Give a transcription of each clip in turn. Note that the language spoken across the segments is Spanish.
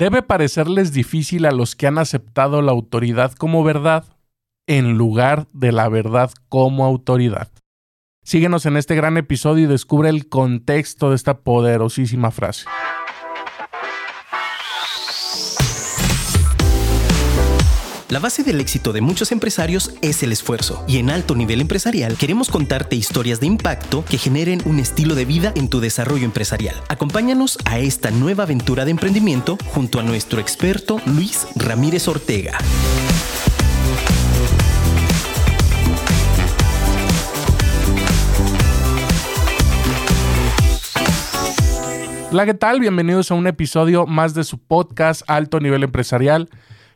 debe parecerles difícil a los que han aceptado la autoridad como verdad en lugar de la verdad como autoridad. Síguenos en este gran episodio y descubre el contexto de esta poderosísima frase. La base del éxito de muchos empresarios es el esfuerzo y en alto nivel empresarial queremos contarte historias de impacto que generen un estilo de vida en tu desarrollo empresarial. Acompáñanos a esta nueva aventura de emprendimiento junto a nuestro experto Luis Ramírez Ortega. Hola, ¿qué tal? Bienvenidos a un episodio más de su podcast Alto Nivel Empresarial.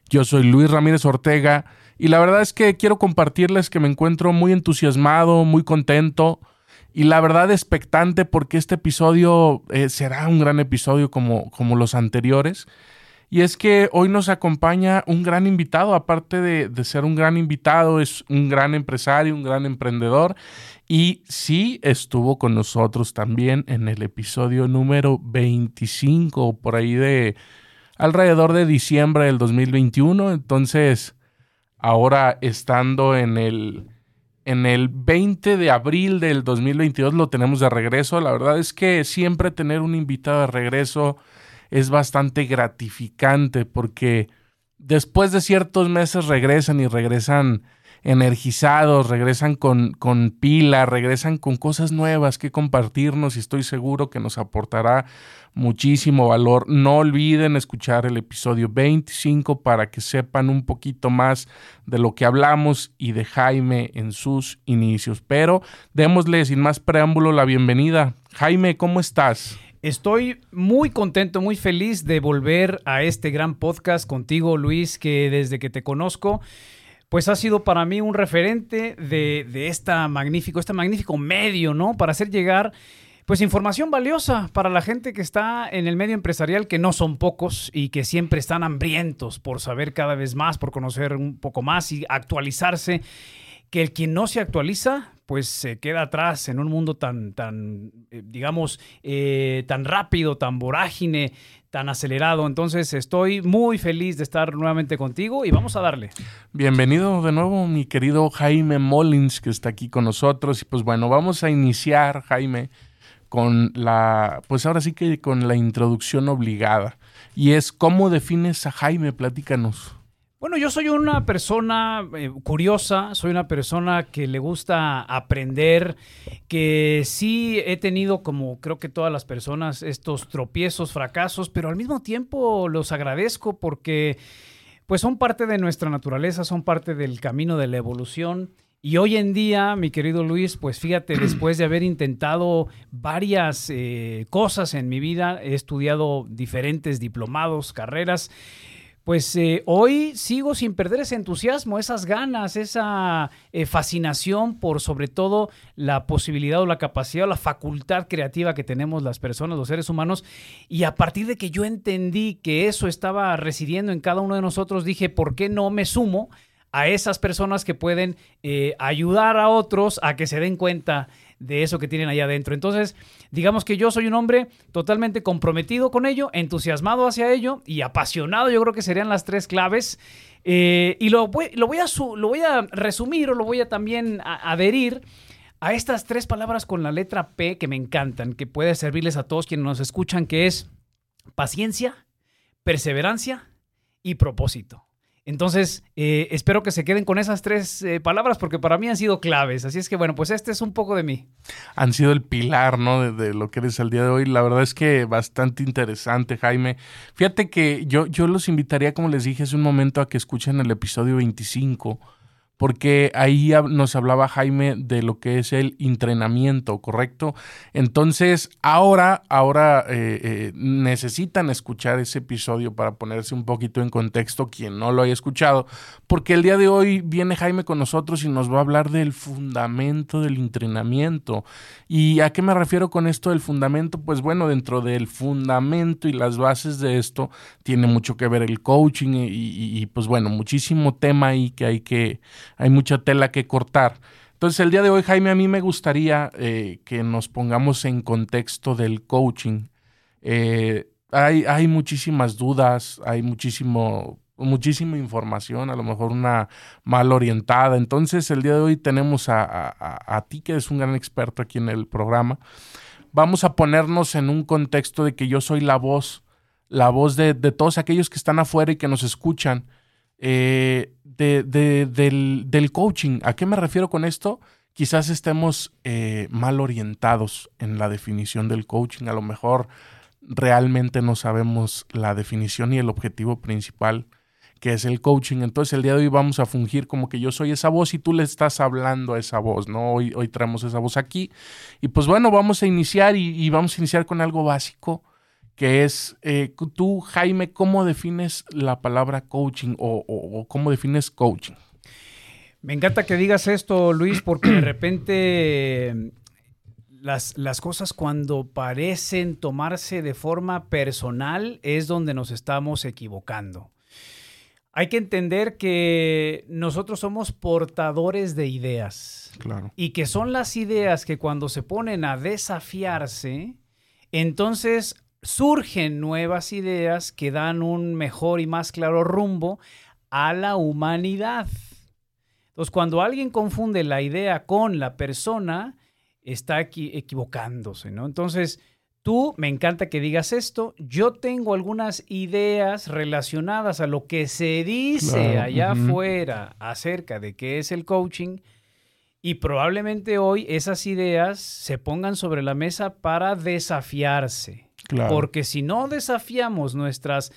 Yo soy Luis Ramírez Ortega y la verdad es que quiero compartirles que me encuentro muy entusiasmado, muy contento y la verdad expectante porque este episodio eh, será un gran episodio como, como los anteriores. Y es que hoy nos acompaña un gran invitado, aparte de, de, ser un gran invitado, es un gran empresario, un gran emprendedor. Y sí estuvo con nosotros también en el episodio número 25, por ahí de alrededor de diciembre del 2021. Entonces, ahora estando en el, en el 20 de abril del 2022 lo tenemos de regreso. La verdad es que siempre tener un invitado de regreso es bastante gratificante porque después de ciertos meses regresan y regresan energizados, regresan con, con pila, regresan con cosas nuevas que compartirnos y estoy seguro que nos aportará muchísimo valor. No olviden escuchar el episodio 25 para que sepan un poquito más de lo que hablamos y de Jaime en sus inicios. Pero démosle sin más preámbulo la bienvenida. Jaime, ¿cómo estás? Estoy muy contento, muy feliz de volver a este gran podcast contigo, Luis, que desde que te conozco pues ha sido para mí un referente de, de esta magnífico, este magnífico medio, ¿no? Para hacer llegar pues información valiosa para la gente que está en el medio empresarial, que no son pocos y que siempre están hambrientos por saber cada vez más, por conocer un poco más y actualizarse. Que el quien no se actualiza, pues se queda atrás en un mundo tan, tan eh, digamos, eh, tan rápido, tan vorágine, tan acelerado. Entonces estoy muy feliz de estar nuevamente contigo y vamos a darle. Bienvenido de nuevo mi querido Jaime Mollins que está aquí con nosotros y pues bueno, vamos a iniciar Jaime con la, pues ahora sí que con la introducción obligada y es cómo defines a Jaime, platícanos. Bueno, yo soy una persona eh, curiosa, soy una persona que le gusta aprender, que sí he tenido, como creo que todas las personas, estos tropiezos, fracasos, pero al mismo tiempo los agradezco porque pues son parte de nuestra naturaleza, son parte del camino de la evolución. Y hoy en día, mi querido Luis, pues fíjate, después de haber intentado varias eh, cosas en mi vida, he estudiado diferentes diplomados, carreras, pues eh, hoy sigo sin perder ese entusiasmo, esas ganas, esa eh, fascinación por sobre todo la posibilidad o la capacidad o la facultad creativa que tenemos las personas, los seres humanos. Y a partir de que yo entendí que eso estaba residiendo en cada uno de nosotros, dije, ¿por qué no me sumo? a esas personas que pueden eh, ayudar a otros a que se den cuenta de eso que tienen allá adentro. Entonces, digamos que yo soy un hombre totalmente comprometido con ello, entusiasmado hacia ello y apasionado, yo creo que serían las tres claves. Eh, y lo voy, lo, voy a lo voy a resumir o lo voy a también adherir a estas tres palabras con la letra P que me encantan, que puede servirles a todos quienes nos escuchan, que es paciencia, perseverancia y propósito. Entonces, eh, espero que se queden con esas tres eh, palabras porque para mí han sido claves. Así es que, bueno, pues este es un poco de mí. Han sido el pilar, ¿no? De, lo que eres el día de hoy. La verdad es que bastante interesante, Jaime. Fíjate que yo, yo los invitaría, como les dije hace un momento, a que escuchen el episodio 25 porque ahí nos hablaba Jaime de lo que es el entrenamiento, ¿correcto? Entonces, ahora, ahora eh, eh, necesitan escuchar ese episodio para ponerse un poquito en contexto quien no lo haya escuchado, porque el día de hoy viene Jaime con nosotros y nos va a hablar del fundamento del entrenamiento. ¿Y a qué me refiero con esto del fundamento? Pues bueno, dentro del fundamento y las bases de esto tiene mucho que ver el coaching y, y pues bueno, muchísimo tema ahí que hay que hay mucha tela que cortar. Entonces, el día de hoy, Jaime, a mí me gustaría eh, que nos pongamos en contexto del coaching. Eh, hay, hay muchísimas dudas, hay muchísimo, muchísima información, a lo mejor una mal orientada. Entonces, el día de hoy tenemos a, ti, que eres un gran experto aquí en el programa. Vamos a ponernos en un contexto de que yo soy la voz, la voz de, todos aquellos que están afuera y que nos escuchan. Eh, del, del, coaching. ¿A qué me refiero con esto? Quizás estemos eh, mal orientados en la definición del coaching. A lo mejor realmente no sabemos la definición y el objetivo principal que es el coaching. Entonces el día de hoy vamos a fungir como que yo soy esa voz y tú le estás hablando a esa voz, ¿no? Hoy, hoy traemos esa voz aquí. Y pues bueno, vamos a iniciar y, vamos a iniciar con algo básico, que es eh, tú, Jaime, ¿cómo defines la palabra coaching o cómo defines coaching? Me encanta que digas esto, Luis, porque de repente las, cosas cuando parecen tomarse de forma personal es donde nos estamos equivocando. Hay que entender que nosotros somos portadores de ideas. Claro. Y que son las ideas que cuando se ponen a desafiarse, entonces surgen nuevas ideas que dan un mejor y más claro rumbo a la humanidad. Entonces, cuando alguien confunde la idea con la persona, está aquí equivocándose, ¿no? Entonces, tú, me encanta que digas esto, yo tengo algunas ideas relacionadas a lo que se dice allá afuera acerca de qué es el coaching y probablemente hoy esas ideas se pongan sobre la mesa para desafiarse. Porque si no desafiamos nuestras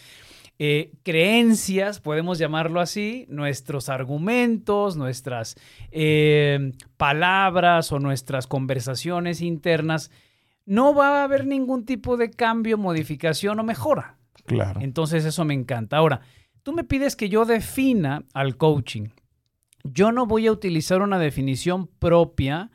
eh, creencias, podemos llamarlo así, nuestros argumentos, nuestras eh, palabras o nuestras conversaciones internas, no va a haber ningún tipo de cambio, modificación o mejora. Claro. Entonces eso me encanta. Ahora, tú me pides que yo defina al coaching. Yo no voy a utilizar una definición propia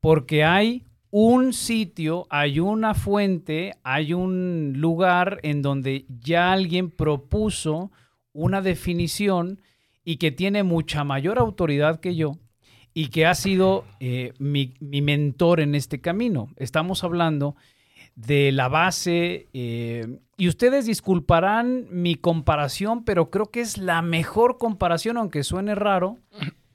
porque hay un sitio, hay una fuente, hay un lugar en donde ya alguien propuso una definición y que tiene mucha mayor autoridad que yo y que ha sido eh, mi, mentor en este camino. Estamos hablando de la base, eh, y ustedes disculparán mi comparación, pero creo que es la mejor comparación, aunque suene raro,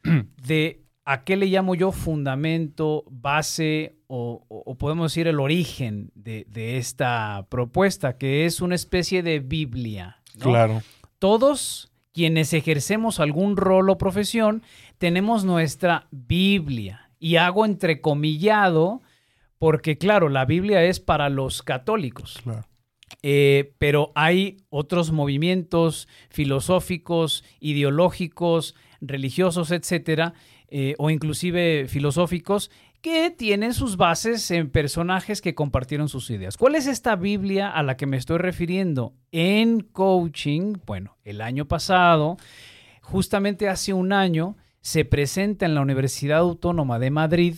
de ¿A qué le llamo yo fundamento, base o, podemos decir el origen de, esta propuesta, que es una especie de Biblia? Claro. Todos quienes ejercemos algún rol o profesión tenemos nuestra Biblia. Y hago entrecomillado porque, claro, la Biblia es para los católicos. Claro. Eh, pero hay otros movimientos filosóficos, ideológicos, religiosos, etcétera, eh, o inclusive filosóficos que tienen sus bases en personajes que compartieron sus ideas. ¿Cuál es esta Biblia a la que me estoy refiriendo? En coaching, bueno, el año pasado, justamente hace un año, se presenta en la Universidad Autónoma de Madrid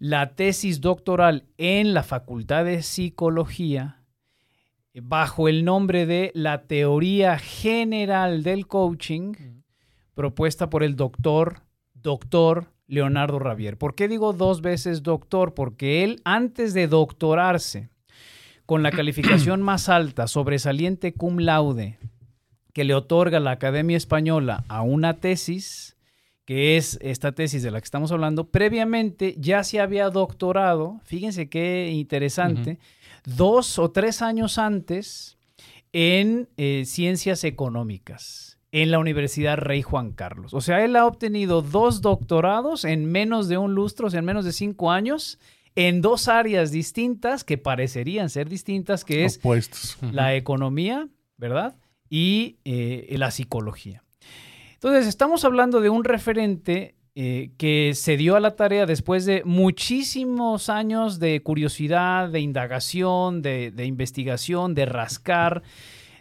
la tesis doctoral en la Facultad de Psicología bajo el nombre de la Teoría General del Coaching, propuesta por el doctor doctor Leonardo Ravier. ¿Por qué digo dos veces doctor? Porque él, antes de doctorarse con la calificación más alta, sobresaliente cum laude, que le otorga la Academia Española a una tesis, que es esta tesis de la que estamos hablando, previamente ya se había doctorado, fíjense qué interesante, dos o tres años antes en eh, ciencias económicas en la Universidad Rey Juan Carlos. O sea, él ha obtenido dos doctorados en menos de un lustro, o sea, en menos de cinco años, en dos áreas distintas que parecerían ser distintas, que es la economía, ¿verdad? Y eh, la psicología. Entonces, estamos hablando de un referente eh, que se dio a la tarea después de muchísimos años de curiosidad, de indagación, de, de investigación, de rascar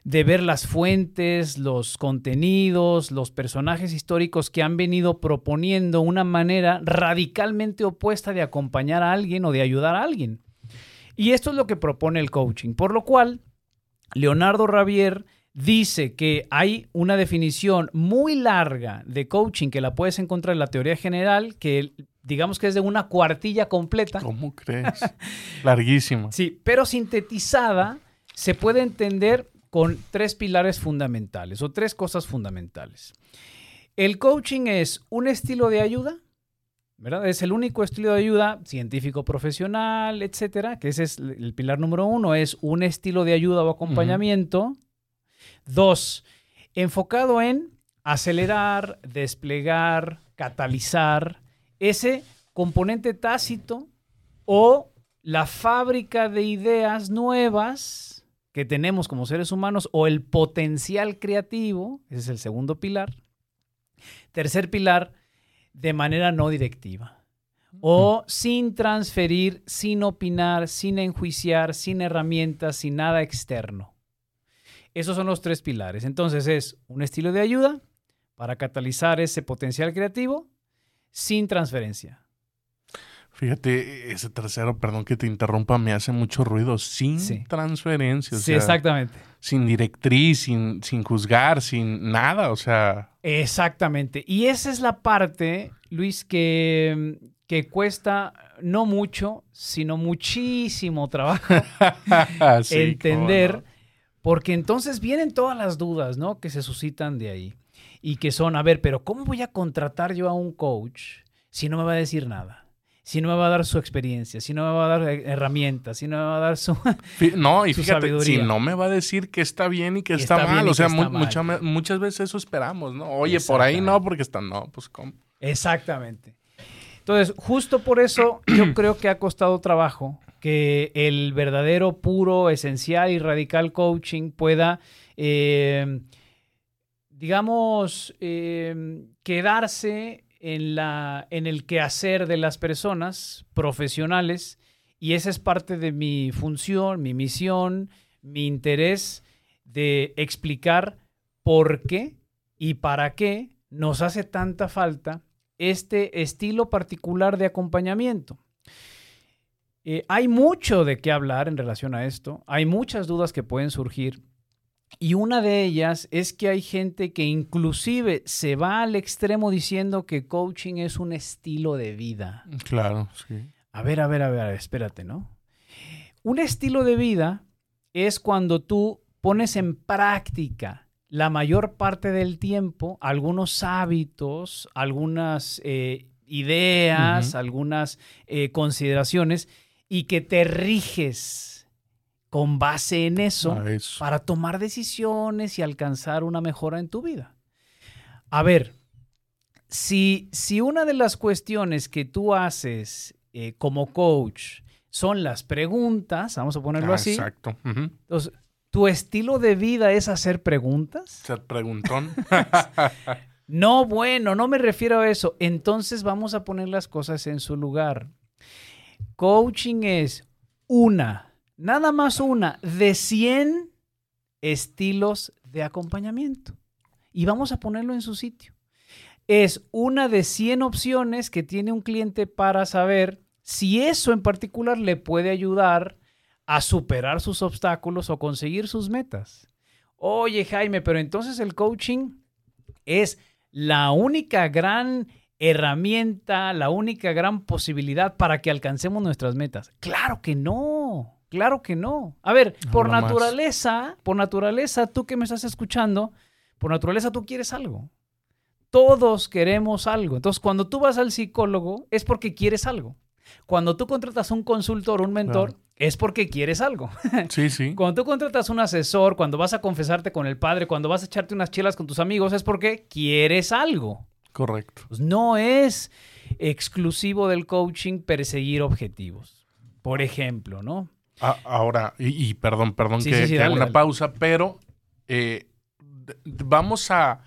de ver las fuentes, los contenidos, los personajes históricos que han venido proponiendo una manera radicalmente opuesta de acompañar a alguien o de ayudar a alguien. Y esto es lo que propone el coaching, por lo cual Leonardo Ravier dice que hay una definición muy larga de coaching que la puedes encontrar en la teoría general, que digamos que es de una cuartilla completa. ¿Cómo crees? Larguísima. Sí, pero sintetizada se puede entender con tres pilares fundamentales o tres cosas fundamentales. El coaching es un estilo de ayuda, ¿verdad? Es el único estilo de ayuda científico profesional, etcétera, que ese es el pilar número uno, es un estilo de ayuda o acompañamiento. Dos, enfocado en acelerar, desplegar, catalizar ese componente tácito o la fábrica de ideas nuevas que tenemos como seres humanos o el potencial creativo, ese es el segundo pilar. Tercer pilar, de manera no directiva o sin transferir, sin opinar, sin enjuiciar, sin herramientas, sin nada externo. Esos son los tres pilares. Entonces es un estilo de ayuda para catalizar ese potencial creativo sin transferencia. Fíjate, ese tercero, perdón que te interrumpa, me hace mucho ruido. Sin transferencia. sí, exactamente. Sin directriz, sin, sin juzgar, sin nada, o sea. Exactamente. Y esa es la parte, Luis, que, que cuesta no mucho, sino muchísimo trabajo entender, porque entonces vienen todas las dudas, ¿no? Que se suscitan de ahí. Y que son, a ver, pero ¿cómo voy a contratar yo a un coach si no me va a decir nada? si no me va a dar su experiencia, si no me va a dar eh, herramientas, si no me va a dar su No, y fíjate, si no me va a decir que está bien y que está, mal, o sea, muchas veces eso esperamos, ¿no? Oye, por ahí no, porque está, no, pues ¿cómo? Exactamente. Entonces, justo por eso yo creo que ha costado trabajo que el verdadero, puro, esencial y radical coaching pueda, eh, digamos, eh, quedarse en, la, en el quehacer de las personas profesionales y esa es parte de mi función, mi misión, mi interés de explicar por qué y para qué nos hace tanta falta este estilo particular de acompañamiento. Eh, hay mucho de qué hablar en relación a esto, hay muchas dudas que pueden surgir y una de ellas es que hay gente que inclusive se va al extremo diciendo que coaching es un estilo de vida. Claro, sí. A ver, a ver, a ver, espérate, ¿no? Un estilo de vida es cuando tú pones en práctica la mayor parte del tiempo algunos hábitos, algunas eh, ideas, algunas eh, consideraciones y que te riges con base en eso, para tomar decisiones y alcanzar una mejora en tu vida. A ver, si, si una de las cuestiones que tú haces eh, como coach son las preguntas, vamos a ponerlo así. Exacto. Entonces, ¿tu estilo de vida es hacer preguntas? Ser preguntón. no, bueno, no me refiero a eso. Entonces vamos a poner las cosas en su lugar. Coaching es una nada más una de 100 estilos de acompañamiento. Y vamos a ponerlo en su sitio. Es una de 100 opciones que tiene un cliente para saber si eso en particular le puede ayudar a superar sus obstáculos o conseguir sus metas. Oye, Jaime, pero entonces el coaching es la única gran herramienta, la única gran posibilidad para que alcancemos nuestras metas. Claro que no. Claro que no. A ver, por naturaleza, por naturaleza, tú que me estás escuchando, por naturaleza tú quieres algo. Todos queremos algo. Entonces, cuando tú vas al psicólogo, es porque quieres algo. Cuando tú contratas un consultor, un mentor, es porque quieres algo. Sí, sí. Cuando tú contratas un asesor, cuando vas a confesarte con el padre, cuando vas a echarte unas chelas con tus amigos, es porque quieres algo. Correcto. Pues no es exclusivo del coaching perseguir objetivos. Por ejemplo, ¿no? Ah, ahora, y, perdón, perdón que, haga una pausa, pero eh, vamos a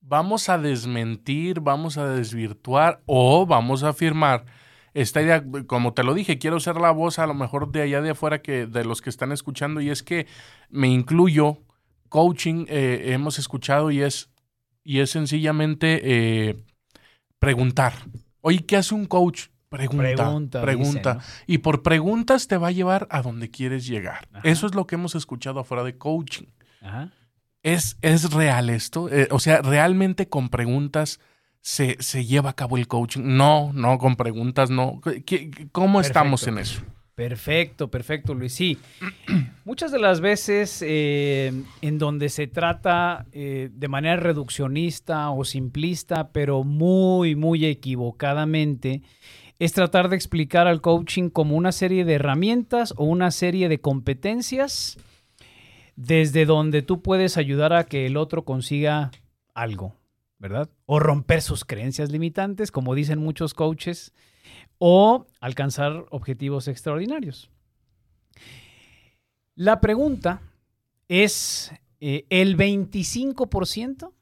vamos a desmentir, vamos a desvirtuar o vamos a afirmar esta idea, como te lo dije, quiero ser la voz a lo mejor de allá de afuera que de los que están escuchando y es que me incluyo coaching eh, hemos escuchado y es y es sencillamente eh, preguntar. Oye, ¿qué hace un coach? Pregunta, pregunta. Y por preguntas te va a llevar a donde quieres llegar. Eso es lo que hemos escuchado afuera de coaching. ¿Es, ¿Es real esto? Eh, o sea, ¿realmente con preguntas se, lleva a cabo el coaching? No, no, con preguntas no. ¿Cómo estamos en eso? Perfecto, perfecto, Luis. Sí, muchas de las veces eh, en donde se trata eh, de manera reduccionista o simplista, pero muy, muy equivocadamente, es tratar de explicar al coaching como una serie de herramientas o una serie de competencias desde donde tú puedes ayudar a que el otro consiga algo, ¿verdad? O romper sus creencias limitantes, como dicen muchos coaches o alcanzar objetivos extraordinarios. La pregunta es eh, el 25%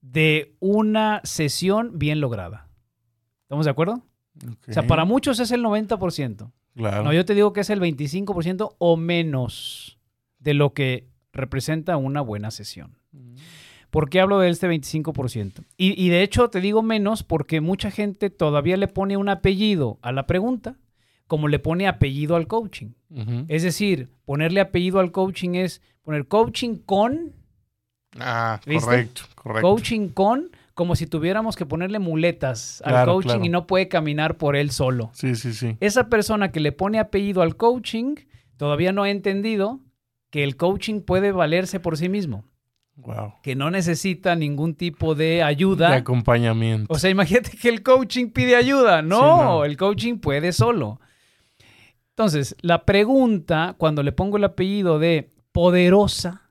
de una sesión bien lograda. ¿Estamos de acuerdo? O sea, para muchos es el 90%. Claro. No, yo te digo que es el 25% o menos de lo que representa una buena sesión. ¿Por qué hablo de este 25%? Y, y, de hecho te digo menos porque mucha gente todavía le pone un apellido a la pregunta como le pone apellido al coaching. Es decir, ponerle apellido al coaching es poner coaching con, Ah, ¿Viste? correcto, correcto. coaching con, como si tuviéramos que ponerle muletas al Claro, coaching claro. y no puede caminar por él solo. Sí, sí, sí. Esa persona que le pone apellido al coaching todavía no ha entendido que el coaching puede valerse por sí mismo. Wow. que no necesita ningún tipo de De ayuda. acompañamiento. O sea, imagínate que el coaching pide ayuda. No, Sí, no. el coaching puede solo. Entonces, la pregunta, cuando le pongo el apellido de poderosa,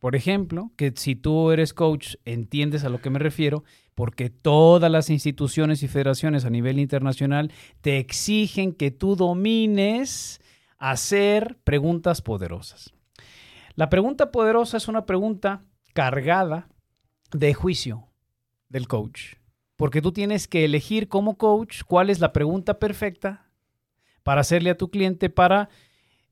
por ejemplo, que si tú eres coach, entiendes a lo que me refiero, porque todas las instituciones y federaciones a nivel internacional te exigen que tú domines hacer preguntas poderosas. La pregunta poderosa es una pregunta cargada de juicio del coach. Porque tú tienes que elegir como coach cuál es la pregunta perfecta para hacerle a tu cliente para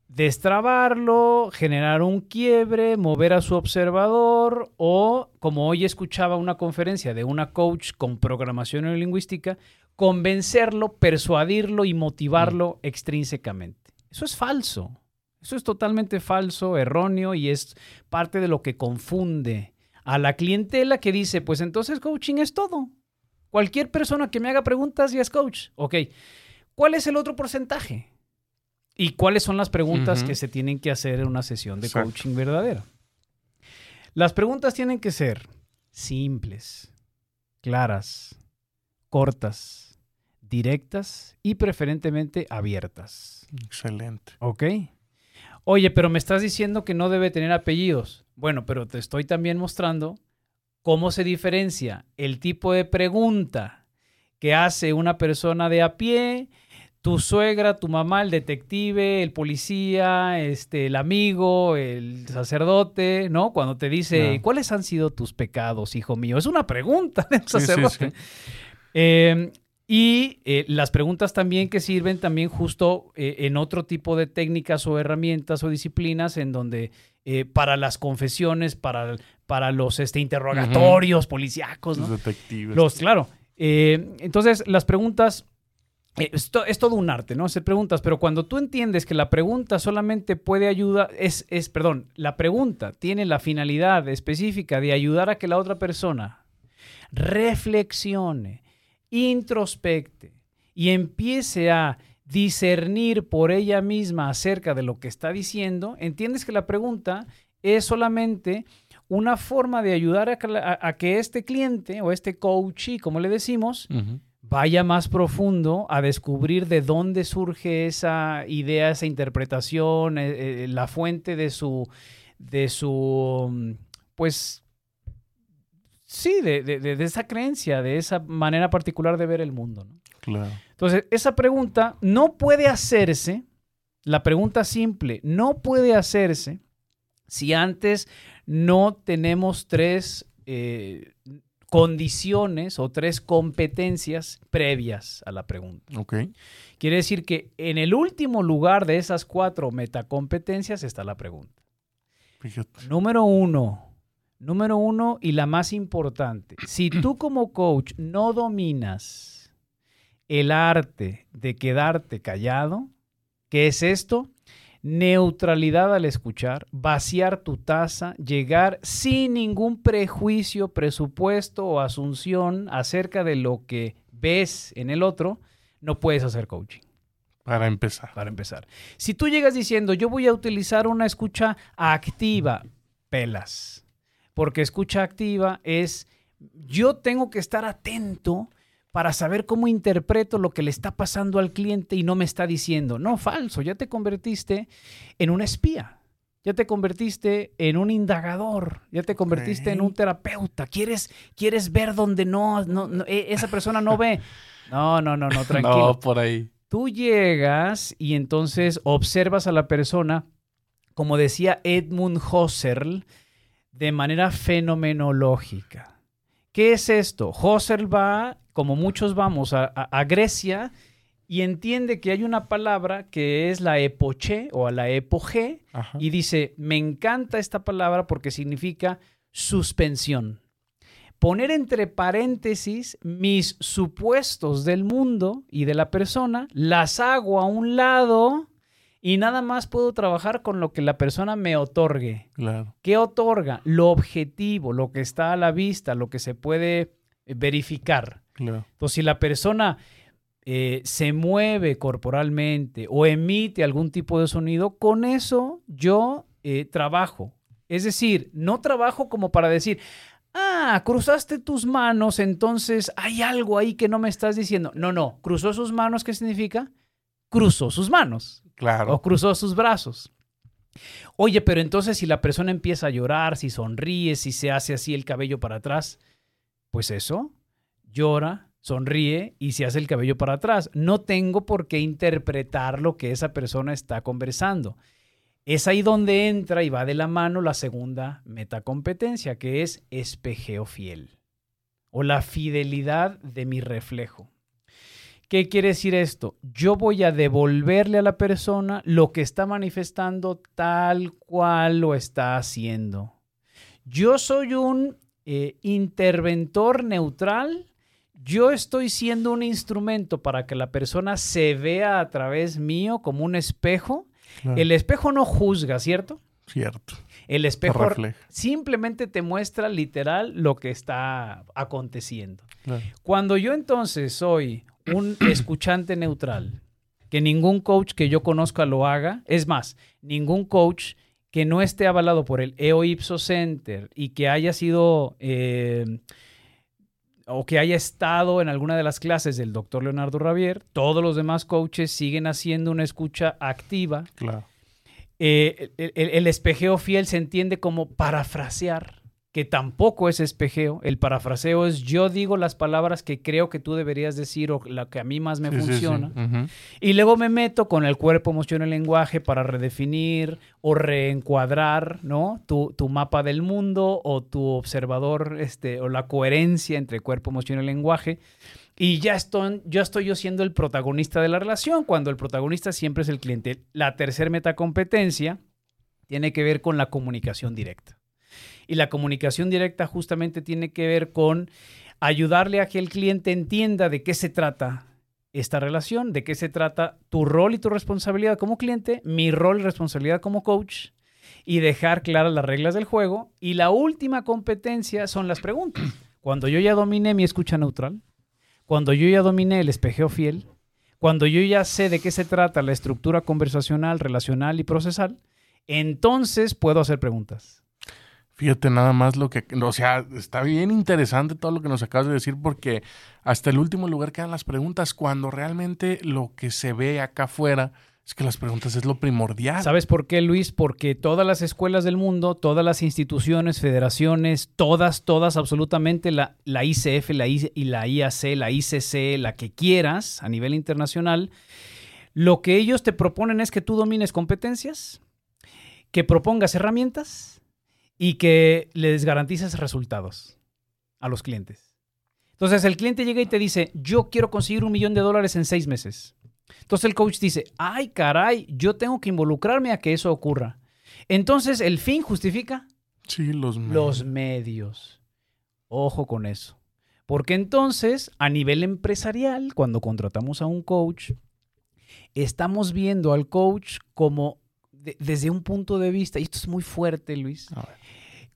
destrabarlo, generar un quiebre, mover a su observador o, como hoy escuchaba una conferencia de una coach con programación neurolingüística, convencerlo, persuadirlo y motivarlo extrínsecamente. Eso es falso. Eso es totalmente falso, erróneo y es parte de lo que confunde a la clientela que dice, pues entonces coaching es todo. Cualquier persona que me haga preguntas ya es coach. Ok, ¿cuál es el otro porcentaje? ¿Y cuáles son las preguntas que se tienen que hacer en una sesión de Exacto. coaching verdadera? Las preguntas tienen que ser simples, claras, cortas, directas y preferentemente abiertas. Excelente. Ok. Oye, pero me estás diciendo que no debe tener apellidos. Bueno, pero te estoy también mostrando cómo se diferencia el tipo de pregunta que hace una persona de a pie, tu suegra, tu mamá, el detective, el policía, este, el amigo, el sacerdote, ¿no? Cuando te dice. ¿cuáles han sido tus pecados, hijo mío? Es una pregunta del Sí, sí, sacerdote. sí. Eh, y eh, las preguntas también que sirven también justo eh, en otro tipo de técnicas o herramientas o disciplinas en donde eh, para las confesiones, para, para los este, interrogatorios policíacos, ¿no? Los detectives. Los, claro. Entonces, las preguntas, es, to- es todo un arte, ¿no? Hacer preguntas, pero cuando tú entiendes que la pregunta solamente puede ayudar, es, es, perdón, la pregunta tiene la finalidad específica de ayudar a que la otra persona reflexione, introspecte y empiece a discernir por ella misma acerca de lo que está diciendo, entiendes que la pregunta es solamente una forma de ayudar a que, la- a- a que este cliente o este coachee, como le decimos, vaya más profundo a descubrir de dónde surge esa idea, esa interpretación, eh, eh, la fuente de su, de su, mm, pues, sí, de, de- de- esa creencia, de esa manera particular de ver el mundo. ¿no? Claro. Entonces, esa pregunta no puede hacerse, la pregunta simple, no puede hacerse si antes no tenemos tres eh, condiciones o tres competencias previas a la pregunta. Ok. Quiere decir que en el último lugar de esas cuatro metacompetencias está la pregunta. Fíjate. Número uno. Número uno y la más importante. Si tú como coach no dominas el arte de quedarte callado, ¿qué es esto? Neutralidad al escuchar, vaciar tu taza, llegar sin ningún prejuicio, presupuesto o asunción acerca de lo que ves en el otro, no puedes hacer coaching. Para empezar. Para empezar. Si tú llegas diciendo, yo voy a utilizar una escucha activa, pelas. Porque escucha activa es, yo tengo que estar atento para saber cómo interpreto lo que le está pasando al cliente y no me está diciendo, no, falso, ya te convertiste en un espía, ya te convertiste en un indagador, ya te convertiste en un terapeuta, quieres, quieres ver donde no, no, e, esa persona no ve. No, no, no, no, tranquilo. no, por ahí. Tú llegas y entonces observas a la persona, como decía Edmund Husserl, de manera fenomenológica. ¿Qué es esto? Husserl va como muchos vamos a, Grecia y entiende que hay una palabra que es la epoche o a la epoge y dice, me encanta esta palabra porque significa suspensión. Poner entre paréntesis mis supuestos del mundo y de la persona, las hago a un lado y nada más puedo trabajar con lo que la persona me otorgue. Claro. ¿Qué otorga? Lo objetivo, lo que está a la vista, lo que se puede verificar. Entonces, si la persona eh, se mueve corporalmente o emite algún tipo de sonido, con eso yo eh, trabajo. Es decir, no trabajo como para decir, ah, cruzaste tus manos, entonces hay algo ahí que no me estás diciendo. No, no, cruzó sus manos, ¿qué significa? Cruzó sus manos. Claro. O cruzó sus brazos. Oye, pero entonces si la persona empieza a llorar, si sonríe, si se hace así el cabello para atrás, pues eso llora, sonríe y se hace el cabello para atrás. No tengo por qué interpretar lo que esa persona está conversando. Es ahí donde entra y va de la mano la segunda metacompetencia, que es espejeo fiel o la fidelidad de mi reflejo. ¿Qué quiere decir esto? Yo voy a devolverle a la persona lo que está manifestando tal cual lo está haciendo. Yo soy un eh, interventor neutral yo estoy siendo un instrumento para que la persona se vea a través mío como un espejo. El espejo no juzga, ¿cierto? Cierto. El espejo simplemente te muestra literal lo que está aconteciendo. Cuando yo entonces soy un escuchante neutral, que ningún coach que yo conozca lo haga, es más, ningún coach que no esté avalado por el EO Ipso Center y que haya sido eh, o que haya estado en alguna de las clases del doctor Leonardo Ravier, todos los demás coaches siguen haciendo una escucha activa. Claro. Eh, el, espejeo fiel se entiende como parafrasear que tampoco es espejeo. El parafraseo es yo digo las palabras que creo que tú deberías decir o la que a mí más me funciona. Y luego me meto con el cuerpo, emoción y lenguaje para redefinir o reencuadrar ¿no? tu, mapa del mundo o tu observador este, o la coherencia entre cuerpo, emoción y lenguaje. Y ya estoy, yo estoy yo siendo el protagonista de la relación, cuando el protagonista siempre es el cliente. La tercera metacompetencia tiene que ver con la comunicación directa. Y la comunicación directa justamente tiene que ver con ayudarle a que el cliente entienda de qué se trata esta relación, de qué se trata tu rol y tu responsabilidad como cliente, mi rol y responsabilidad como coach, y dejar claras las reglas del juego. Y la última competencia son las preguntas. Cuando yo ya dominé mi escucha neutral, cuando yo ya dominé el espejeo fiel, cuando yo ya sé de qué se trata la estructura conversacional, relacional y procesal, entonces puedo hacer preguntas. Fíjate nada más lo que, o sea, está bien interesante todo lo que nos acabas de decir porque hasta el último lugar quedan las preguntas cuando realmente lo que se ve acá afuera es que las preguntas es lo primordial. ¿Sabes por qué, Luis? Porque todas las escuelas del mundo, todas las instituciones, federaciones, todas, todas, absolutamente, la, la ICF la y la IAC, la ICC, la que quieras a nivel internacional, lo que ellos te proponen es que tú domines competencias, que propongas herramientas y que les garantices resultados a los clientes. Entonces el cliente llega y te dice, yo quiero conseguir un millón de dólares en seis meses. Entonces el coach dice, ay caray, yo tengo que involucrarme a que eso ocurra. Entonces el fin justifica sí, los, medios. los medios. Ojo con eso. Porque entonces, a nivel empresarial, cuando contratamos a un coach, estamos viendo al coach como desde un punto de vista, y esto es muy fuerte, Luis,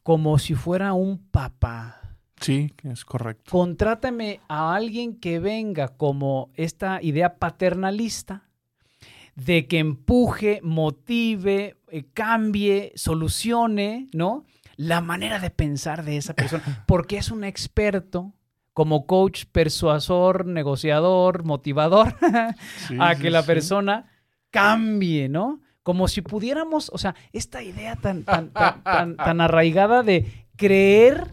como si fuera un papá. Sí, es correcto. Contrátame a alguien que venga como esta idea paternalista, de que empuje, motive, eh, cambie, solucione, ¿no? La manera de pensar de esa persona, porque es un experto como coach, persuasor, negociador, motivador, a que la persona cambie, ¿no? Como si pudiéramos, o sea, esta idea tan, tan, tan, tan arraigada de creer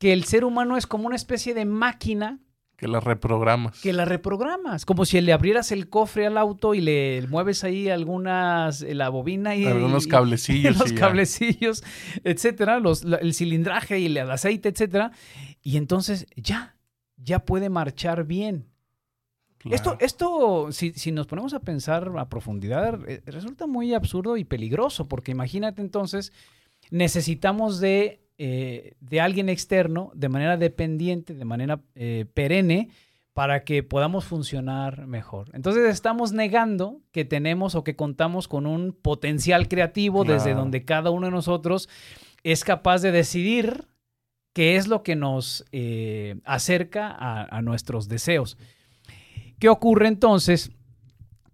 que el ser humano es como una especie de máquina que la reprogramas. Que la reprogramas. Como si le abrieras el cofre al auto y le mueves ahí algunas, eh, la bobina y. Algunos cablecillos. los cablecillos, etcétera, los, el cilindraje y el aceite, etcétera. Y entonces ya, ya puede marchar bien. Esto, esto si, si, nos ponemos a pensar a profundidad, eh, resulta muy absurdo y peligroso, porque imagínate entonces, necesitamos de eh, de alguien externo de manera dependiente, de manera eh, perenne, para que podamos funcionar mejor. Entonces estamos negando que tenemos o que contamos con un potencial creativo desde donde cada uno de nosotros es capaz de decidir qué es lo que nos eh, acerca a, nuestros deseos. ¿Qué ocurre entonces?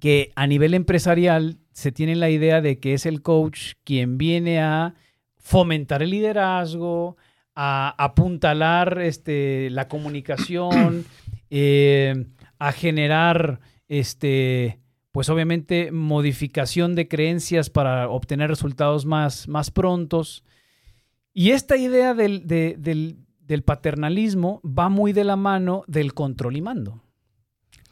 Que a nivel empresarial se tiene la idea de que es el coach quien viene a fomentar el liderazgo, a apuntalar este, la comunicación, eh, a generar, este, pues obviamente, modificación de creencias para obtener resultados más, más prontos. Y esta idea del, del, paternalismo va muy de la mano del control y mando.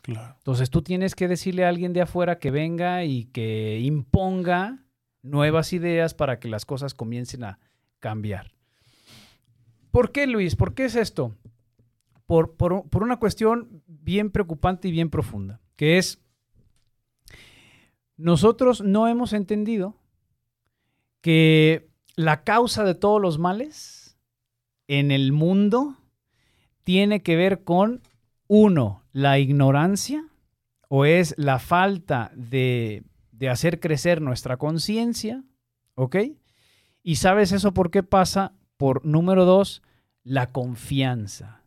Entonces tú tienes que decirle a alguien de afuera que venga y que imponga nuevas ideas para que las cosas comiencen a cambiar. ¿Por qué, Luis? ¿Por qué es esto? Por, una cuestión bien preocupante y bien profunda, que es, nosotros no hemos entendido que la causa de todos los males en el mundo tiene que ver con, uno, la ignorancia o es la falta de de hacer crecer nuestra conciencia, ¿ok? Y sabes eso por qué pasa? Por número dos, la confianza.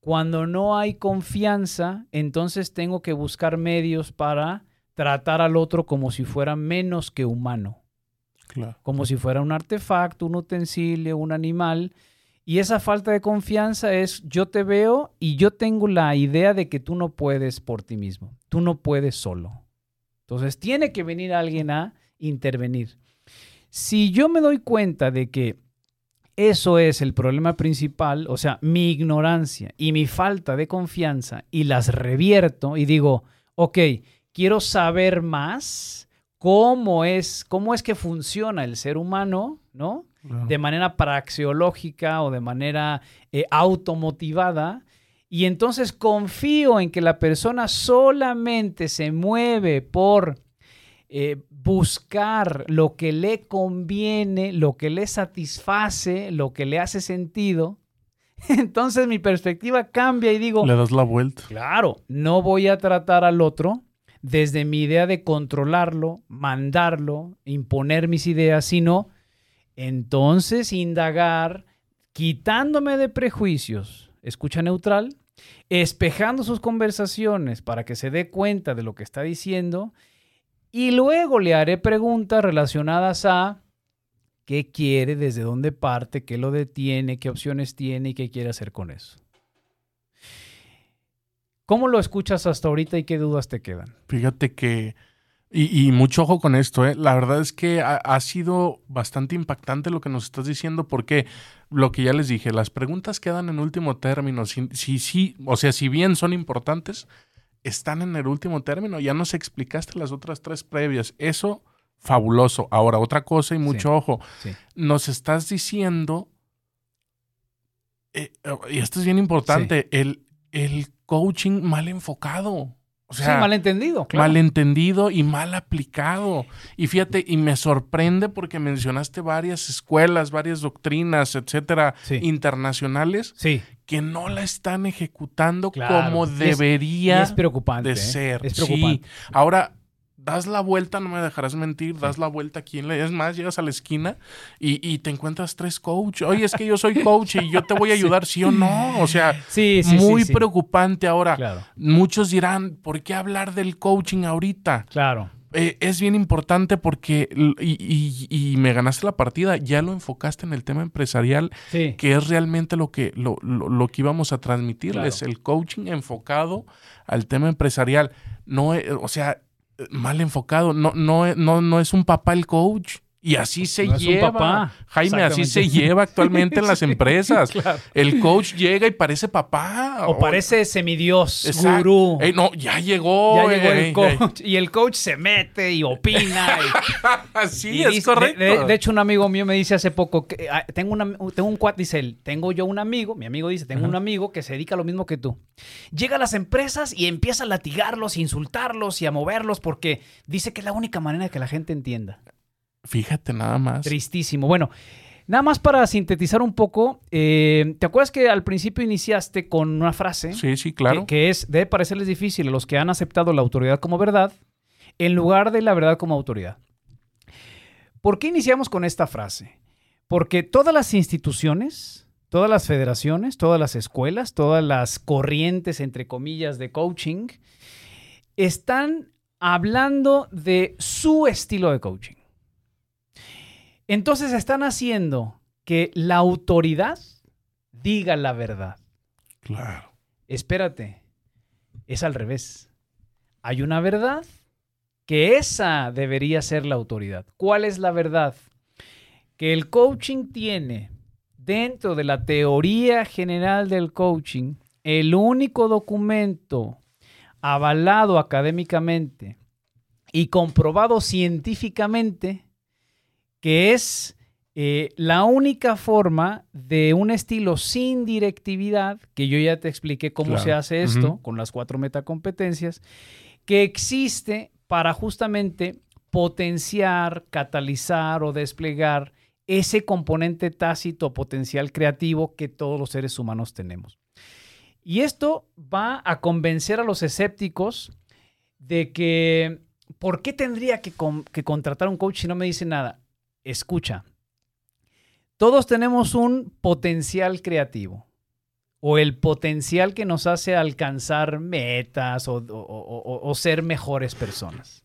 Cuando no hay confianza, entonces tengo que buscar medios para tratar al otro como si fuera menos que humano. Como si fuera un artefacto, un utensilio, un animal. Y esa falta de confianza es yo te veo y yo tengo la idea de que tú no puedes por ti mismo. Tú no puedes solo. Entonces tiene que venir alguien a intervenir. Si yo me doy cuenta de que eso es el problema principal, o sea, mi ignorancia y mi falta de confianza, y las revierto y digo, ok, quiero saber más cómo es, cómo es que funciona el ser humano, ¿no? De manera praxeológica o de manera eh, automotivada, y entonces confío en que la persona solamente se mueve por eh, buscar lo que le conviene, lo que le satisface, lo que le hace sentido. Entonces mi perspectiva cambia y digo... Le das la vuelta. Claro, no voy a tratar al otro desde mi idea de controlarlo, mandarlo, imponer mis ideas, sino entonces indagar, quitándome de prejuicios, escucha neutral, espejando sus conversaciones para que se dé cuenta de lo que está diciendo y luego le haré preguntas relacionadas a qué quiere, desde dónde parte, qué lo detiene, qué opciones tiene y qué quiere hacer con eso. ¿Cómo lo escuchas hasta ahorita y qué dudas te quedan? Fíjate que y, mucho ojo con esto, ¿eh? La verdad es que ha, sido bastante impactante lo que nos estás diciendo, porque lo que ya les dije, las preguntas quedan en último término. Si, si, o sea, si bien son importantes, están en el último término. Ya nos explicaste las otras tres previas. Eso, fabuloso. Ahora, otra cosa y mucho ojo. Nos estás diciendo, eh, y esto es bien importante, el, el coaching mal enfocado. O sea, sí, malentendido, claro. Malentendido y mal aplicado. Y fíjate, y me sorprende porque mencionaste varias escuelas, varias doctrinas, etcétera, internacionales, sí. que no la están ejecutando como debería es, preocupante, de ¿eh? ser. Es preocupante. Ahora, das la vuelta, no me dejarás mentir, das la vuelta aquí en la... Es más, llegas a la esquina y, te encuentras tres coaches. Oye, es que yo soy coach y yo te voy a ayudar, sí, o no. O sea, muy preocupante ahora. Muchos dirán, ¿por qué hablar del coaching ahorita? Claro. eh, es bien importante porque, y, me ganaste la partida, ya lo enfocaste en el tema empresarial, que es realmente lo que, lo, lo, que íbamos a transmitirles, el coaching enfocado al tema empresarial. No, eh, o sea, mal enfocado, no, no, no, no es un papá el coach. Y así se lleva. Jaime, así se lleva actualmente en las empresas. El coach llega y parece papá. O, parece semidios, gurú. no, ya llegó. Ya llegó el coach. Y el coach se mete y opina. Así es correcto. De, hecho, un amigo mío me dice hace poco que ah, tengo, una, tengo un cuat, dice él, tengo yo un amigo, mi amigo dice, tengo un amigo que se dedica a lo mismo que tú. Llega a las empresas y empieza a latigarlos, insultarlos y a moverlos porque dice que es la única manera de que la gente entienda. Fíjate nada más. Tristísimo. Bueno, nada más para sintetizar un poco, eh, ¿te acuerdas que al principio iniciaste con una frase? Sí, sí, claro. Que, es, debe parecerles difícil a los que han aceptado la autoridad como verdad en lugar de la verdad como autoridad. ¿Por qué iniciamos con esta frase? Porque todas las instituciones, todas las federaciones, todas las escuelas, todas las corrientes, entre comillas, de coaching, están hablando de su estilo de coaching. Entonces están haciendo que la autoridad diga la verdad. Claro. Espérate, es al revés. Hay una verdad que esa debería ser la autoridad. ¿Cuál es la verdad? Que el coaching tiene dentro de la teoría general del coaching el único documento avalado académicamente y comprobado científicamente que es eh, la única forma de un estilo sin directividad, que yo ya te expliqué cómo se hace esto con las cuatro metacompetencias, que existe para justamente potenciar, catalizar o desplegar ese componente tácito potencial creativo que todos los seres humanos tenemos. Y esto va a convencer a los escépticos de que, ¿por qué tendría que, que contratar un coach si no me dice nada? Escucha, todos tenemos un potencial creativo o el potencial que nos hace alcanzar metas o, ser mejores personas.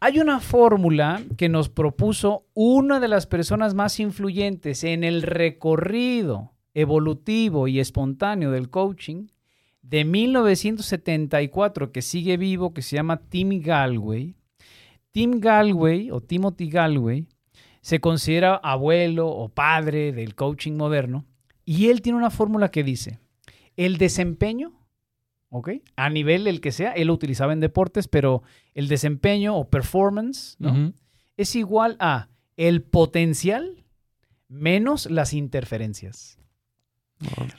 Hay una fórmula que nos propuso una de las personas más influyentes en el recorrido evolutivo y espontáneo del coaching de 1974 que sigue vivo, que se llama Tim Galway. Tim Galway o Timothy Galway se considera abuelo o padre del coaching moderno y él tiene una fórmula que dice, el desempeño, ¿ok? A nivel el que sea, él lo utilizaba en deportes, pero el desempeño o performance, ¿no? Es igual a el potencial menos las interferencias.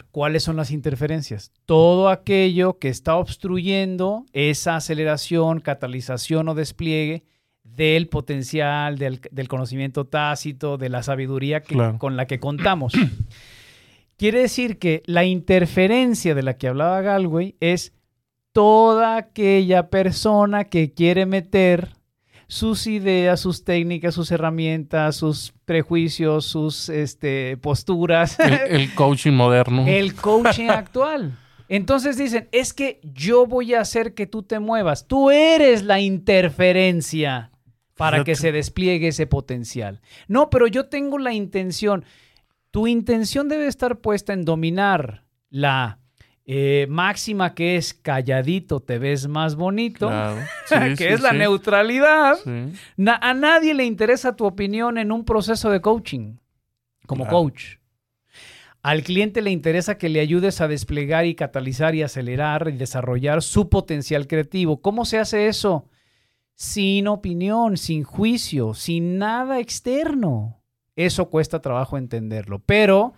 ¿Cuáles son las interferencias? Todo aquello que está obstruyendo esa aceleración, catalización o despliegue del potencial, del, conocimiento tácito, de la sabiduría con la que contamos. Quiere decir que la interferencia de la que hablaba Galway es toda aquella persona que quiere meter sus ideas, sus técnicas, sus herramientas, sus prejuicios, sus este, posturas. el coaching moderno. El coaching actual. Entonces dicen, es que yo voy a hacer que tú te muevas. Tú eres la interferencia para que se despliegue ese potencial. No, pero yo tengo la intención. Tu intención debe estar puesta en dominar la eh, máxima que es calladito te ves más bonito, que es la neutralidad. a nadie le interesa tu opinión en un proceso de coaching, como coach. Al cliente le interesa que le ayudes a desplegar y catalizar y acelerar y desarrollar su potencial creativo. ¿Cómo se hace eso? Sin opinión, sin juicio, sin nada externo. Eso cuesta trabajo entenderlo, pero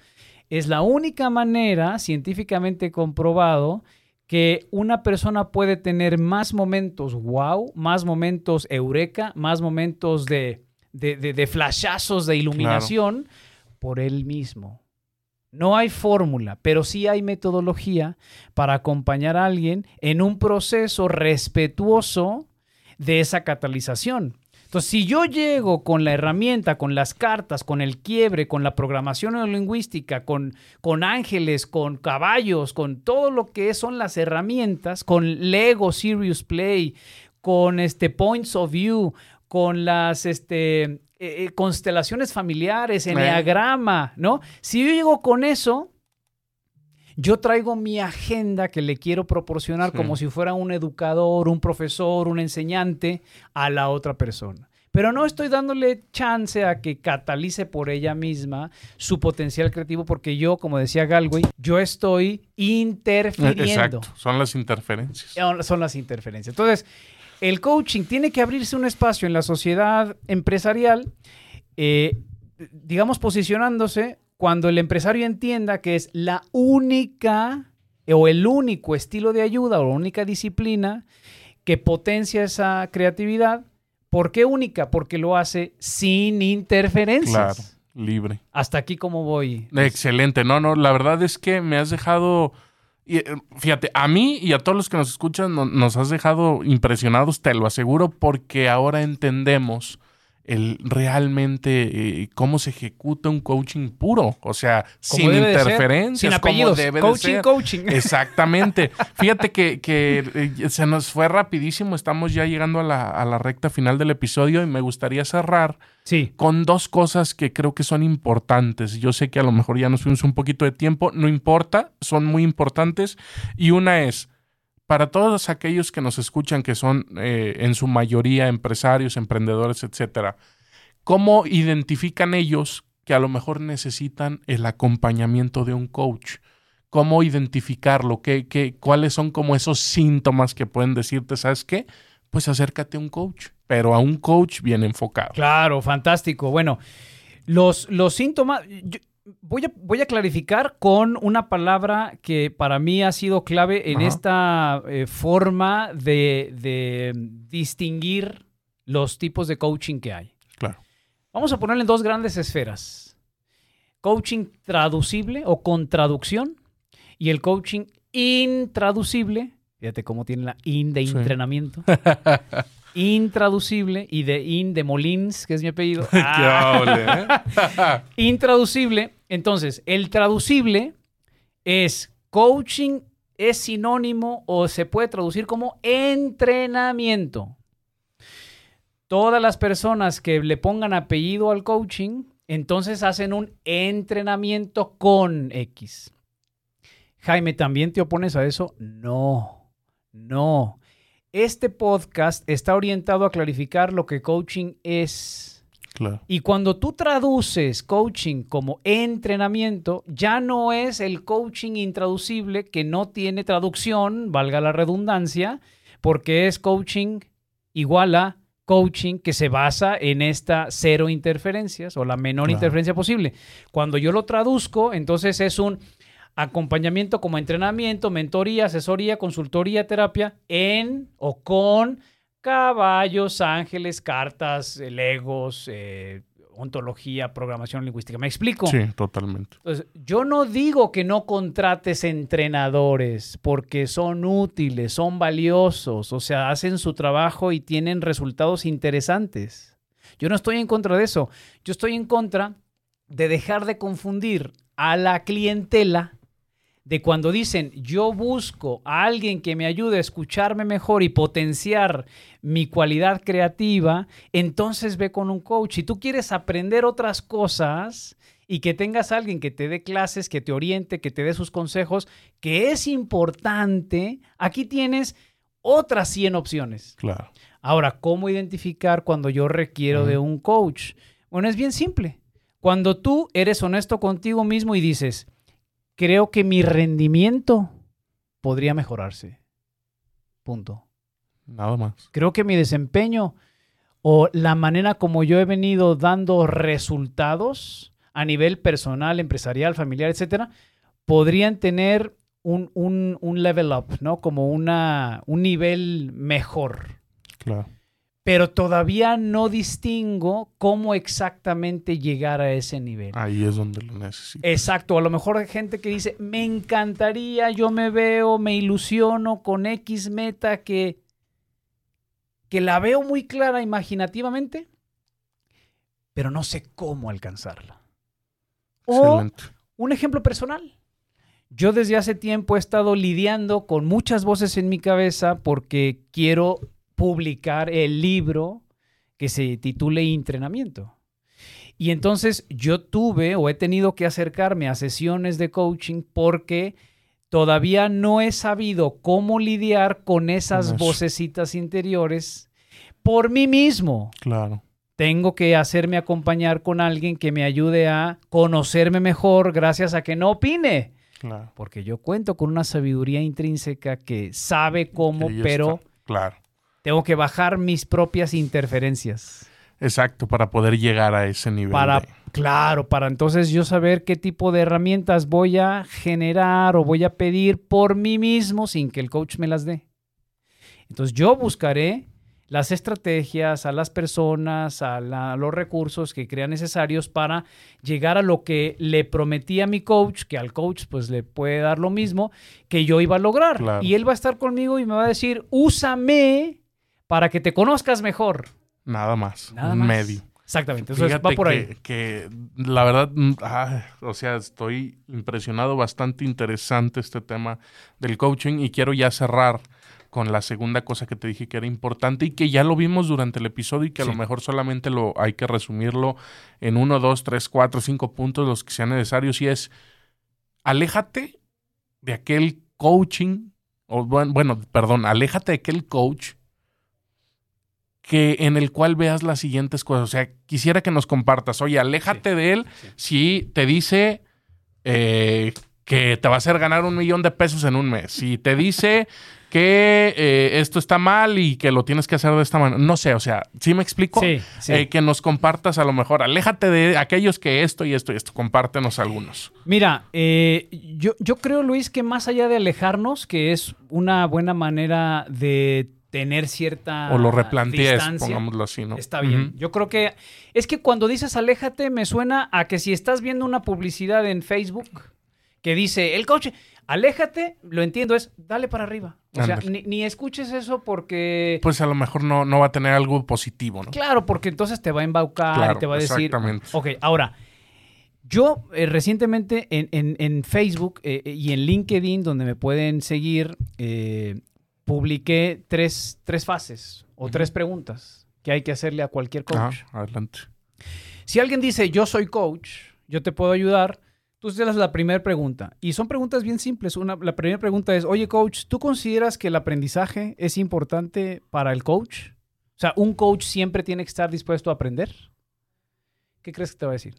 es la única manera científicamente comprobado que una persona puede tener más momentos wow, más momentos eureka, más momentos de, de, flashazos de iluminación por él mismo. No hay fórmula, pero sí hay metodología para acompañar a alguien en un proceso respetuoso de esa catalización. Entonces, si yo llego con la herramienta, con las cartas, con el quiebre, con la programación neurolingüística, con, con ángeles, con caballos, con todo lo que son las herramientas, con Lego Serious Play, con este points of view, con las este, eh, eh, constelaciones familiares, enneagrama, ¿no? Si yo llego con eso, yo traigo mi agenda que le quiero proporcionar como si fuera un educador, un profesor, un enseñante a la otra persona. Pero no estoy dándole chance a que catalice por ella misma su potencial creativo porque yo, como decía Galway, yo estoy interfiriendo. Exacto, son las interferencias. Son las interferencias. Entonces, el coaching tiene que abrirse un espacio en la sociedad empresarial, eh, digamos, posicionándose cuando el empresario entienda que es la única o el único estilo de ayuda o la única disciplina que potencia esa creatividad. ¿Por qué única? Porque lo hace sin interferencias. Claro, libre. Hasta aquí como voy. Excelente. No, no, la verdad es que me has dejado... Eh, fíjate, a mí y a todos los que nos escuchan nos has dejado impresionados, te lo aseguro, porque ahora entendemos el realmente eh, cómo se ejecuta un coaching puro, o sea, sin interferencias, sin apellidos, debe coaching, coaching. Exactamente. Fíjate que, eh, se nos fue rapidísimo, estamos ya llegando a la, recta final del episodio y me gustaría cerrar sí. con dos cosas que creo que son importantes. Yo sé que a lo mejor ya nos fuimos un poquito de tiempo, no importa, son muy importantes y una es para todos aquellos que nos escuchan, que son eh, en su mayoría empresarios, emprendedores, etcétera, ¿cómo identifican ellos que a lo mejor necesitan el acompañamiento de un coach? ¿Cómo identificarlo? ¿Qué, qué, cuáles son como esos síntomas que pueden decirte, ¿sabes qué? Pues acércate a un coach, pero a un coach bien enfocado. Claro, fantástico. Bueno, los, los síntomas, voy a, voy a clarificar con una palabra que para mí ha sido clave en esta eh, forma de, distinguir los tipos de coaching que hay. Claro. Vamos a ponerle en dos grandes esferas. Coaching traducible o con traducción y el coaching intraducible. Fíjate cómo tiene la in de entrenamiento. intraducible y de in de Molins, que es mi apellido. Ah. ¿eh? intraducible. Entonces, el traducible es coaching, es sinónimo o se puede traducir como entrenamiento. Todas las personas que le pongan apellido al coaching, entonces hacen un entrenamiento con X. Jaime, ¿también te opones a eso? No, no. Este podcast está orientado a clarificar lo que coaching es. Y cuando tú traduces coaching como entrenamiento, ya no es el coaching intraducible que no tiene traducción, valga la redundancia, porque es coaching igual a coaching que se basa en esta cero interferencias o la menor interferencia posible. Cuando yo lo traduzco, entonces es un acompañamiento como entrenamiento, mentoría, asesoría, consultoría, terapia en o con caballos, ángeles, cartas, eh, legos, eh, ontología, programación lingüística. ¿Me explico? Sí, totalmente. Entonces, yo no digo que no contrates entrenadores porque son útiles, son valiosos, o sea, hacen su trabajo y tienen resultados interesantes. Yo no estoy en contra de eso. Yo estoy en contra de dejar de confundir a la clientela de cuando dicen yo busco a alguien que me ayude a escucharme mejor y potenciar mi cualidad creativa, entonces ve con un coach. Si tú quieres aprender otras cosas y que tengas a alguien que te dé clases, que te oriente, que te dé sus consejos, que es importante, aquí tienes otras 100 opciones. Claro. Ahora, ¿cómo identificar cuando yo requiero de un coach? Bueno, es bien simple. Cuando tú eres honesto contigo mismo y dices, creo que mi rendimiento podría mejorarse. Punto. Nada más. Creo que mi desempeño o la manera como yo he venido dando resultados a nivel personal, empresarial, familiar, etcétera, podrían tener un, un level up, ¿no? Como una, un nivel mejor. Claro pero todavía no distingo cómo exactamente llegar a ese nivel. Ahí es donde lo necesito. Exacto, a lo mejor hay gente que dice, me encantaría, yo me veo, me ilusiono con X meta que, que la veo muy clara imaginativamente, pero no sé cómo alcanzarla. Excelente. un ejemplo personal. Yo desde hace tiempo he estado lidiando con muchas voces en mi cabeza porque quiero publicar el libro que se titule Entrenamiento. Y entonces yo tuve o he tenido que acercarme a sesiones de coaching porque todavía no he sabido cómo lidiar con esas eso. vocecitas interiores por mí mismo. Claro. Tengo que hacerme acompañar con alguien que me ayude a conocerme mejor gracias a que no opine. Claro. Porque yo cuento con una sabiduría intrínseca que sabe cómo, pero. Claro. Tengo que bajar mis propias interferencias. Exacto, para poder llegar a ese nivel. Para, de- claro, para entonces yo saber qué tipo de herramientas voy a generar o voy a pedir por mí mismo sin que el coach me las dé. Entonces yo buscaré las estrategias a las personas, a, la- a los recursos que crea necesarios para llegar a lo que le prometí a mi coach, que al coach pues le puede dar lo mismo que yo iba a lograr. Claro. Y él va a estar conmigo y me va a decir, úsame para que te conozcas mejor. Nada más. Nada un más. medio. Exactamente. Entonces Fíjate va por que, ahí. que la verdad, mm, ah, o sea, estoy impresionado, bastante interesante este tema del coaching y quiero ya cerrar con la segunda cosa que te dije que era importante y que ya lo vimos durante el episodio y que a Sí. lo mejor solamente lo hay que resumirlo en uno, dos, tres, cuatro, cinco puntos, los que sean necesarios y es aléjate de aquel coaching, o buen- bueno, perdón, aléjate de aquel coach que en el cual veas las siguientes cosas. O sea, quisiera que nos compartas, oye, aléjate de él si te dice eh, que te va a hacer ganar un millón de pesos en un mes. Si te dice que eh, esto está mal y que lo tienes que hacer de esta manera. No sé, o sea, ¿sí me explico? Sí, sí. Eh, que nos compartas a lo mejor. Aléjate de aquellos que esto y esto y esto. Compártenos algunos. Mira, eh, yo, yo creo, Luis, que más allá de alejarnos, que es una buena manera de tener cierta o lo replantees, pongámoslo así, ¿no? Está bien. Yo creo que es que cuando dices aléjate, me suena a que si estás viendo una publicidad en Facebook que dice el coche, aléjate, lo entiendo, es dale para arriba. O sea, ni, ni escuches eso porque. Pues a lo mejor no, no va a tener algo positivo, ¿no? Claro, porque entonces te va a embaucar Claro, y te va a decir. exactamente. Ok, ahora. Yo eh, recientemente en, en- en Facebook eh, eh, y en LinkedIn, donde me pueden seguir, eh, publiqué tres, tres fases o tres preguntas que hay que hacerle a cualquier coach. Ah, adelante. Si alguien dice yo soy coach, yo te puedo ayudar, tú haces la primera pregunta. Y son preguntas bien simples. Una, la primera pregunta es, oye coach, ¿tú consideras que el aprendizaje es importante para el coach? O sea, ¿un coach siempre tiene que estar dispuesto a aprender? ¿Qué crees que te va a decir?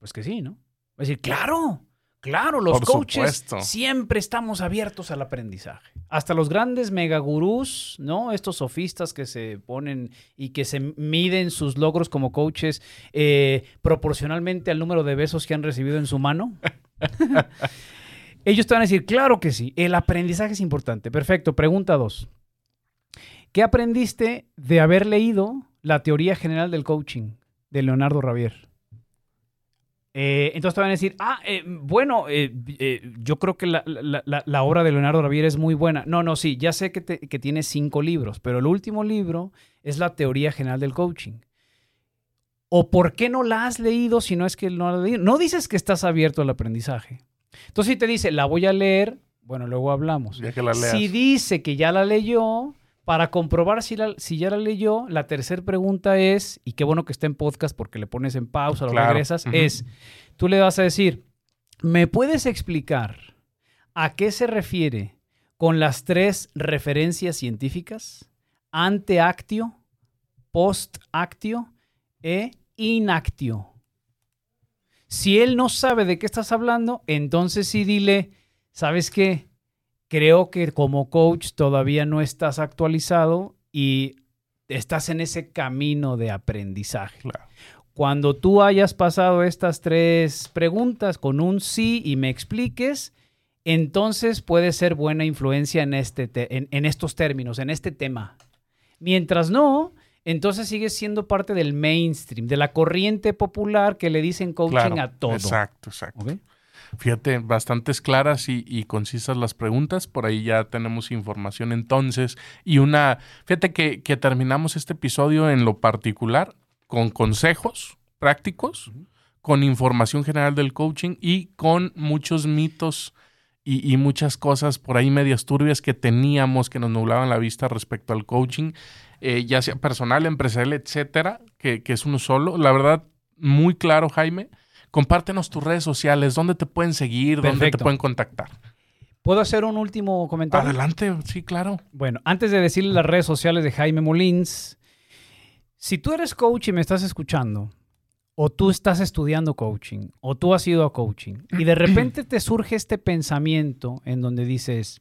Pues que sí, ¿no? Va a decir, claro, claro, los Por coaches supuesto. siempre estamos abiertos al aprendizaje. Hasta los grandes megagurús, ¿no? Estos sofistas que se ponen y que se miden sus logros como coaches eh, proporcionalmente al número de besos que han recibido en su mano. Ellos te van a decir, claro que sí, el aprendizaje es importante. Perfecto, pregunta dos. ¿Qué aprendiste de haber leído la teoría general del coaching de Leonardo Ravier? Eh, entonces te van a decir, ah, eh, bueno, eh, yo creo que la, la- la- la obra de Leonardo Ravier es muy buena. No, no, sí, ya sé que, te- que tiene cinco libros, pero el último libro es la teoría general del coaching. ¿O por qué no la has leído si no es que no la has leído? No dices que estás abierto al aprendizaje. Entonces si te dice, la voy a leer, bueno, luego hablamos. Ya que la leas. Si dice que ya la leyó, para comprobar si, la- si ya la leyó, la tercera pregunta es, y qué bueno que está en podcast porque le pones en pausa, lo Claro. regresas, es, tú le vas a decir, ¿me puedes explicar a qué se refiere con las tres referencias científicas? Anteactio, postactio e inactio. Si él no sabe de qué estás hablando, entonces sí dile, ¿sabes qué? Creo que como coach todavía no estás actualizado y estás en ese camino de aprendizaje. Claro. Cuando tú hayas pasado estas tres preguntas con un sí y me expliques, entonces puede ser buena influencia en, este te- en, en estos términos, en este tema. Mientras no, entonces sigues siendo parte del mainstream, de la corriente popular que le dicen coaching Claro, a todo. Exacto, exacto. Fíjate, bastantes claras y, y concisas las preguntas. Por ahí ya tenemos información entonces. Y una, fíjate que, que terminamos este episodio en lo particular con consejos prácticos, con información general del coaching y con muchos mitos y, muchas cosas por ahí medias turbias que teníamos que nos nublaban la vista respecto al coaching, eh, ya sea personal, empresarial, etcétera, que, que es uno solo. La verdad, muy claro, Jaime. Compártenos tus redes sociales, dónde te pueden seguir, dónde te pueden contactar. ¿Puedo hacer un último comentario? Adelante, sí, claro. Bueno, antes de decirle las redes sociales de Jaime Molins, si tú eres coach y me estás escuchando, o tú estás estudiando coaching, o tú has ido a coaching, y de repente te surge este pensamiento en donde dices,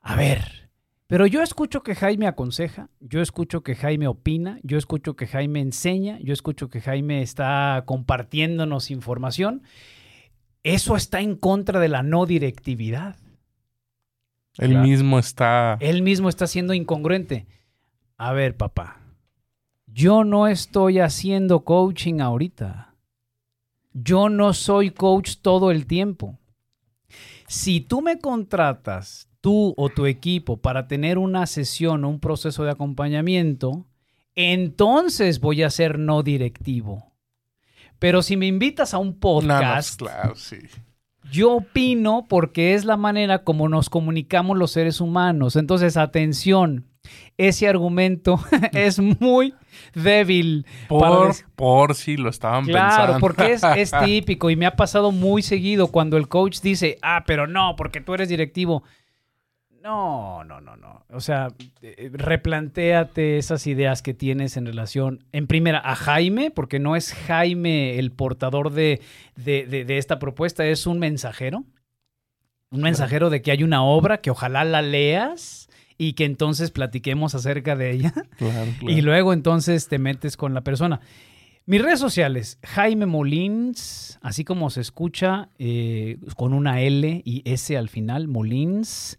a ver, pero yo escucho que Jaime aconseja, yo escucho que Jaime opina, yo escucho que Jaime enseña, yo escucho que Jaime está compartiéndonos información. Eso está en contra de la no directividad. Él mismo está... Él mismo está siendo incongruente. A ver, papá, yo no estoy haciendo coaching ahorita. Yo no soy coach todo el tiempo. Si tú me contratas, tú o tu equipo, para tener una sesión o un proceso de acompañamiento, entonces voy a ser no directivo. Pero si me invitas a un podcast, yo opino porque es la manera como nos comunicamos los seres humanos. Entonces, atención, ese argumento es muy débil. Por, por si lo estaban pensando. Claro, porque es, es, típico y me ha pasado muy seguido cuando el coach dice, ah, pero no, porque tú eres directivo. No, no, no, no. O sea, eh, replantéate esas ideas que tienes en relación, en primera, a Jaime, porque no es Jaime el portador de, de, de esta propuesta, es un mensajero. Un mensajero de que hay una obra que ojalá la leas y que entonces platiquemos acerca de ella. Y luego entonces te metes con la persona. Mis redes sociales, Jaime Molins, así como se escucha, eh, con una L y S al final, Molins.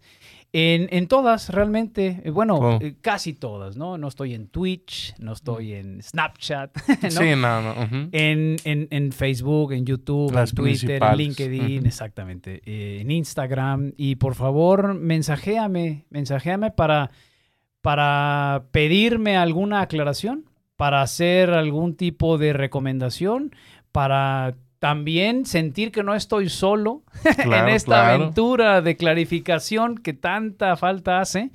En, todas, realmente, eh, bueno, oh. eh, casi todas, ¿no? No estoy en Twitch, no estoy en Snapchat, ¿no? Sí, no, no. en, Facebook, en YouTube, en Twitter, en LinkedIn, exactamente, eh, en Instagram. Y por favor, mensajéame, mensajéame para, para pedirme alguna aclaración, para hacer algún tipo de recomendación, para también sentir que no estoy solo en esta aventura de clarificación que tanta falta hace.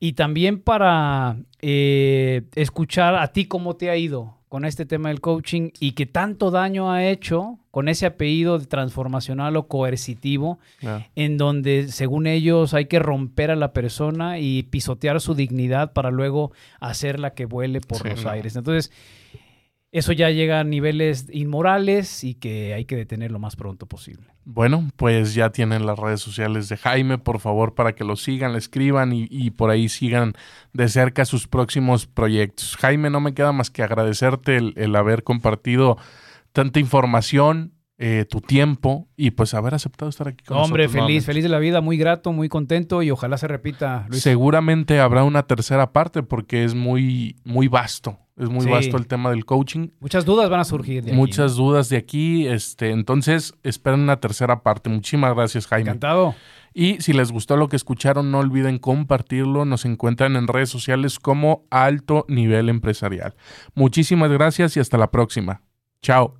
Y también para eh, escuchar a ti cómo te ha ido con este tema del coaching y que tanto daño ha hecho con ese apellido de transformacional o coercitivo, en donde según ellos hay que romper a la persona y pisotear su dignidad para luego hacerla que vuele por los aires. Entonces, eso ya llega a niveles inmorales y que hay que detener lo más pronto posible. Bueno, pues ya tienen las redes sociales de Jaime, por favor, para que lo sigan, le escriban y, por ahí sigan de cerca sus próximos proyectos. Jaime, no me queda más que agradecerte el, haber compartido tanta información, eh, tu tiempo y pues haber aceptado estar aquí con Hombre, feliz, feliz de la vida, muy grato, muy contento y ojalá se repita. Seguramente habrá una tercera parte porque es muy, muy vasto es muy vasto el tema del coaching. Muchas dudas van a surgir de Muchas dudas de aquí. Este, entonces, esperen una tercera parte. Muchísimas gracias, Jaime. Encantado. Y si les gustó lo que escucharon, no olviden compartirlo. Nos encuentran en redes sociales como Alto Nivel Empresarial. Muchísimas gracias y hasta la próxima. Chao.